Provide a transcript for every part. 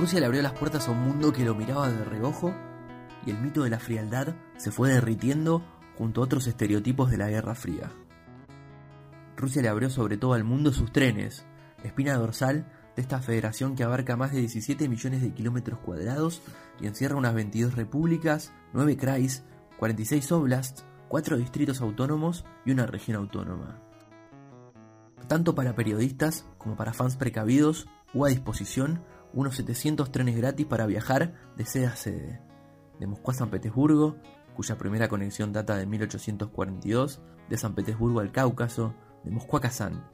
Rusia le abrió las puertas a un mundo que lo miraba de reojo y el mito de la frialdad se fue derritiendo junto a otros estereotipos de la Guerra Fría. Rusia le abrió sobre todo al mundo sus trenes, espina dorsal de esta federación que abarca más de 17 millones de kilómetros cuadrados y encierra unas 22 repúblicas, 9 krais, 46 oblasts, 4 distritos autónomos y una región autónoma. Tanto para periodistas como para fans precavidos, hubo a disposición unos 700 trenes gratis para viajar de sede a sede, de Moscú a San Petersburgo, cuya primera conexión data de 1842, de San Petersburgo al Cáucaso, de Moscú a Kazán.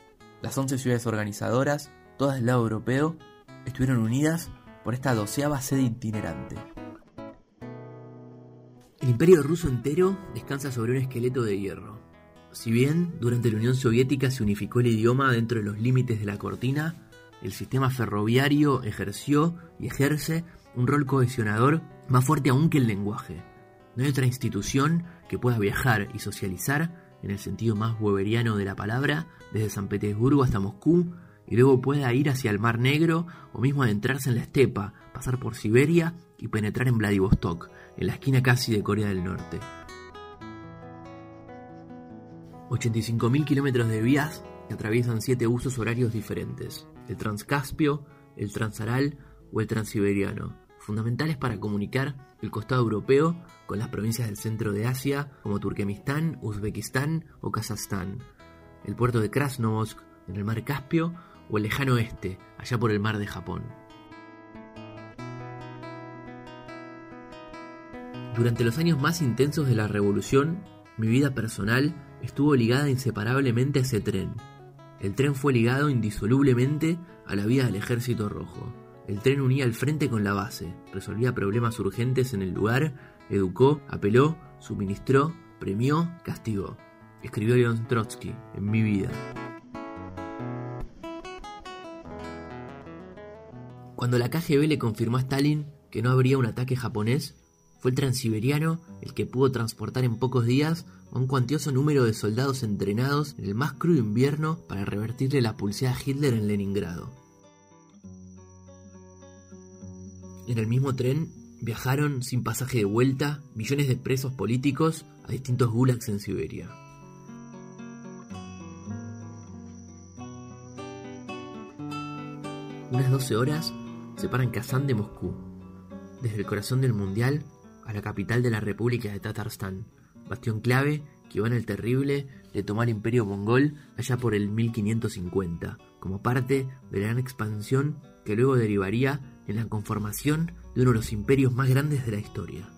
Las 11 ciudades organizadoras, todas del lado europeo, estuvieron unidas por esta doceava sede itinerante. El imperio ruso entero descansa sobre un esqueleto de hierro. Si bien durante la Unión Soviética se unificó el idioma dentro de los límites de la cortina, el sistema ferroviario ejerció y ejerce un rol cohesionador más fuerte aún que el lenguaje. No hay otra institución que pueda viajar y socializar, en el sentido más weberiano de la palabra, desde San Petersburgo hasta Moscú, y luego pueda ir hacia el Mar Negro o mismo adentrarse en la estepa, pasar por Siberia y penetrar en Vladivostok, en la esquina casi de Corea del Norte. 85.000 kilómetros de vías que atraviesan siete usos horarios diferentes, el Transcaspio, el Transaral o el Transiberiano, fundamentales para comunicar el costado europeo con las provincias del centro de Asia como Turkmenistán, Uzbekistán o Kazajstán, el puerto de Krasnovodsk en el mar Caspio o el lejano oeste, allá por el mar de Japón. Durante los años más intensos de la revolución, mi vida personal estuvo ligada inseparablemente a ese tren. El tren fue ligado indisolublemente a la vida del ejército rojo. El tren unía el frente con la base, resolvía problemas urgentes en el lugar, educó, apeló, suministró, premió, castigó. Escribió Leon Trotsky en mi vida. Cuando la KGB le confirmó a Stalin que no habría un ataque japonés, fue el transiberiano el que pudo transportar en pocos días a un cuantioso número de soldados entrenados en el más crudo invierno para revertirle la pulseada a Hitler en Leningrado. En el mismo tren viajaron sin pasaje de vuelta millones de presos políticos a distintos gulags en Siberia. Unas 12 horas separan Kazán de Moscú, desde el corazón del Mundial a la capital de la República de Tatarstán, bastión clave que van el terrible de tomar imperio mongol allá por el 1550, como parte de la gran expansión que luego derivaría en la conformación de uno de los imperios más grandes de la historia.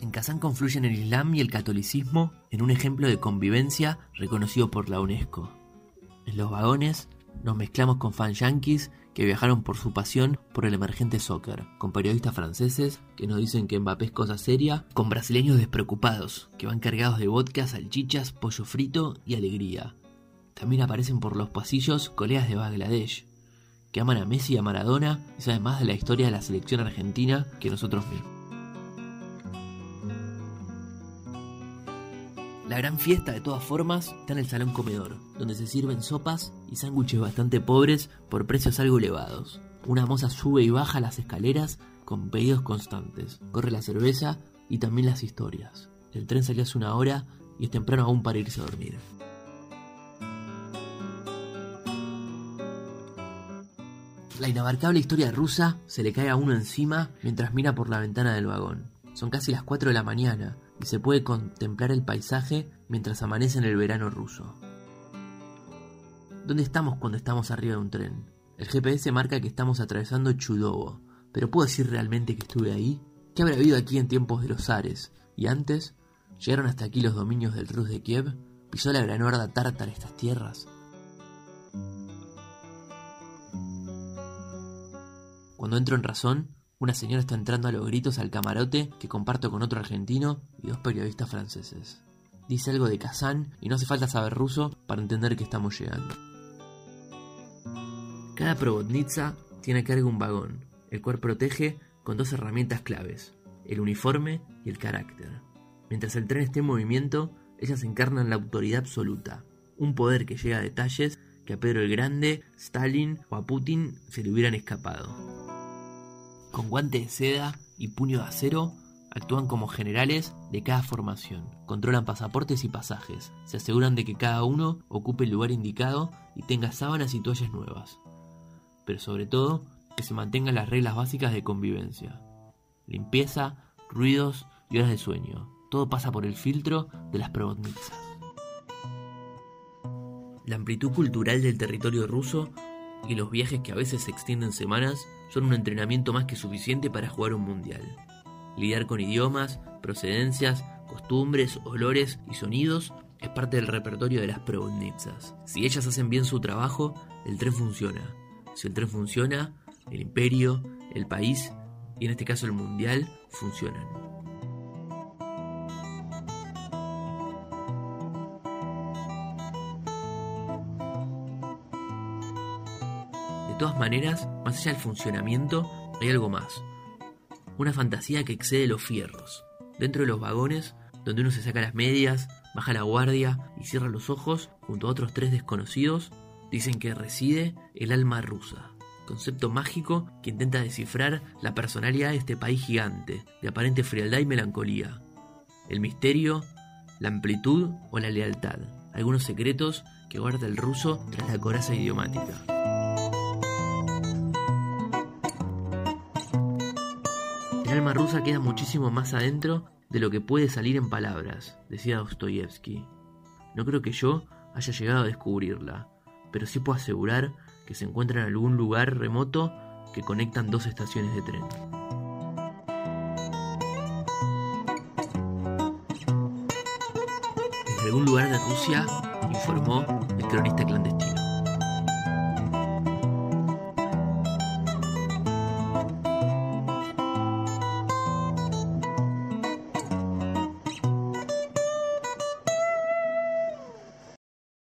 En Kazán confluyen el Islam y el catolicismo en un ejemplo de convivencia reconocido por la UNESCO. Los vagones nos mezclamos con fans yankees que viajaron por su pasión por el emergente soccer, con periodistas franceses que nos dicen que Mbappé es cosa seria, con brasileños despreocupados que van cargados de vodka, salchichas, pollo frito y alegría. También aparecen por los pasillos colegas de Bangladesh, que aman a Messi y a Maradona y saben más de la historia de la selección argentina que nosotros mismos. La gran fiesta, de todas formas, está en el salón comedor, donde se sirven sopas y sándwiches bastante pobres por precios algo elevados. Una moza sube y baja las escaleras con pedidos constantes. Corre la cerveza y también las historias. El tren salió hace una hora y es temprano aún para irse a dormir. La inabarcable historia rusa se le cae a uno encima mientras mira por la ventana del vagón. Son casi las 4 de la mañana y se puede contemplar el paisaje mientras amanece en el verano ruso. ¿Dónde estamos cuando estamos arriba de un tren? El GPS marca que estamos atravesando Chudovo, pero ¿puedo decir realmente que estuve ahí? ¿Qué habrá habido aquí en tiempos de los zares? ¿Y antes? ¿Llegaron hasta aquí los dominios del Rus de Kiev? ¿Pisó la gran horda tártara estas tierras? Cuando entro en razón, una señora está entrando a los gritos al camarote que comparto con otro argentino y dos periodistas franceses. Dice algo de Kazán y no hace falta saber ruso para entender que estamos llegando. Cada probotnitsa tiene a cargo un vagón, el cual protege con dos herramientas claves, el uniforme y el carácter. Mientras el tren esté en movimiento, ellas encarnan la autoridad absoluta, un poder que llega a detalles que a Pedro el Grande, Stalin o a Putin se le hubieran escapado. Con guante de seda y puño de acero, actúan como generales de cada formación, controlan pasaportes y pasajes, se aseguran de que cada uno ocupe el lugar indicado y tenga sábanas y toallas nuevas. Pero sobre todo, que se mantengan las reglas básicas de convivencia. Limpieza, ruidos y horas de sueño. Todo pasa por el filtro de las probotnitzas. La amplitud cultural del territorio ruso y los viajes que a veces se extienden semanas son un entrenamiento más que suficiente para jugar un mundial. Lidiar con idiomas, procedencias, costumbres, olores y sonidos es parte del repertorio de las probotnitzas. Si ellas hacen bien su trabajo, el tren funciona. Si el tren funciona, el imperio, el país y en este caso el mundial funcionan. De todas maneras, más allá del funcionamiento, hay algo más. Una fantasía que excede los fierros. Dentro de los vagones, donde uno se saca las medias, baja la guardia y cierra los ojos junto a otros tres desconocidos, dicen que reside el alma rusa concepto mágico que intenta descifrar la personalidad de este país gigante, de aparente frialdad y melancolía. El misterio, la amplitud o la lealtad, algunos secretos que guarda el ruso tras la coraza idiomática. Alma rusa queda muchísimo más adentro de lo que puede salir en palabras, decía Dostoyevsky. No creo que yo haya llegado a descubrirla, pero sí puedo asegurar que se encuentra en algún lugar remoto que conectan dos estaciones de tren. Desde algún lugar de Rusia, informó el cronista clandestino.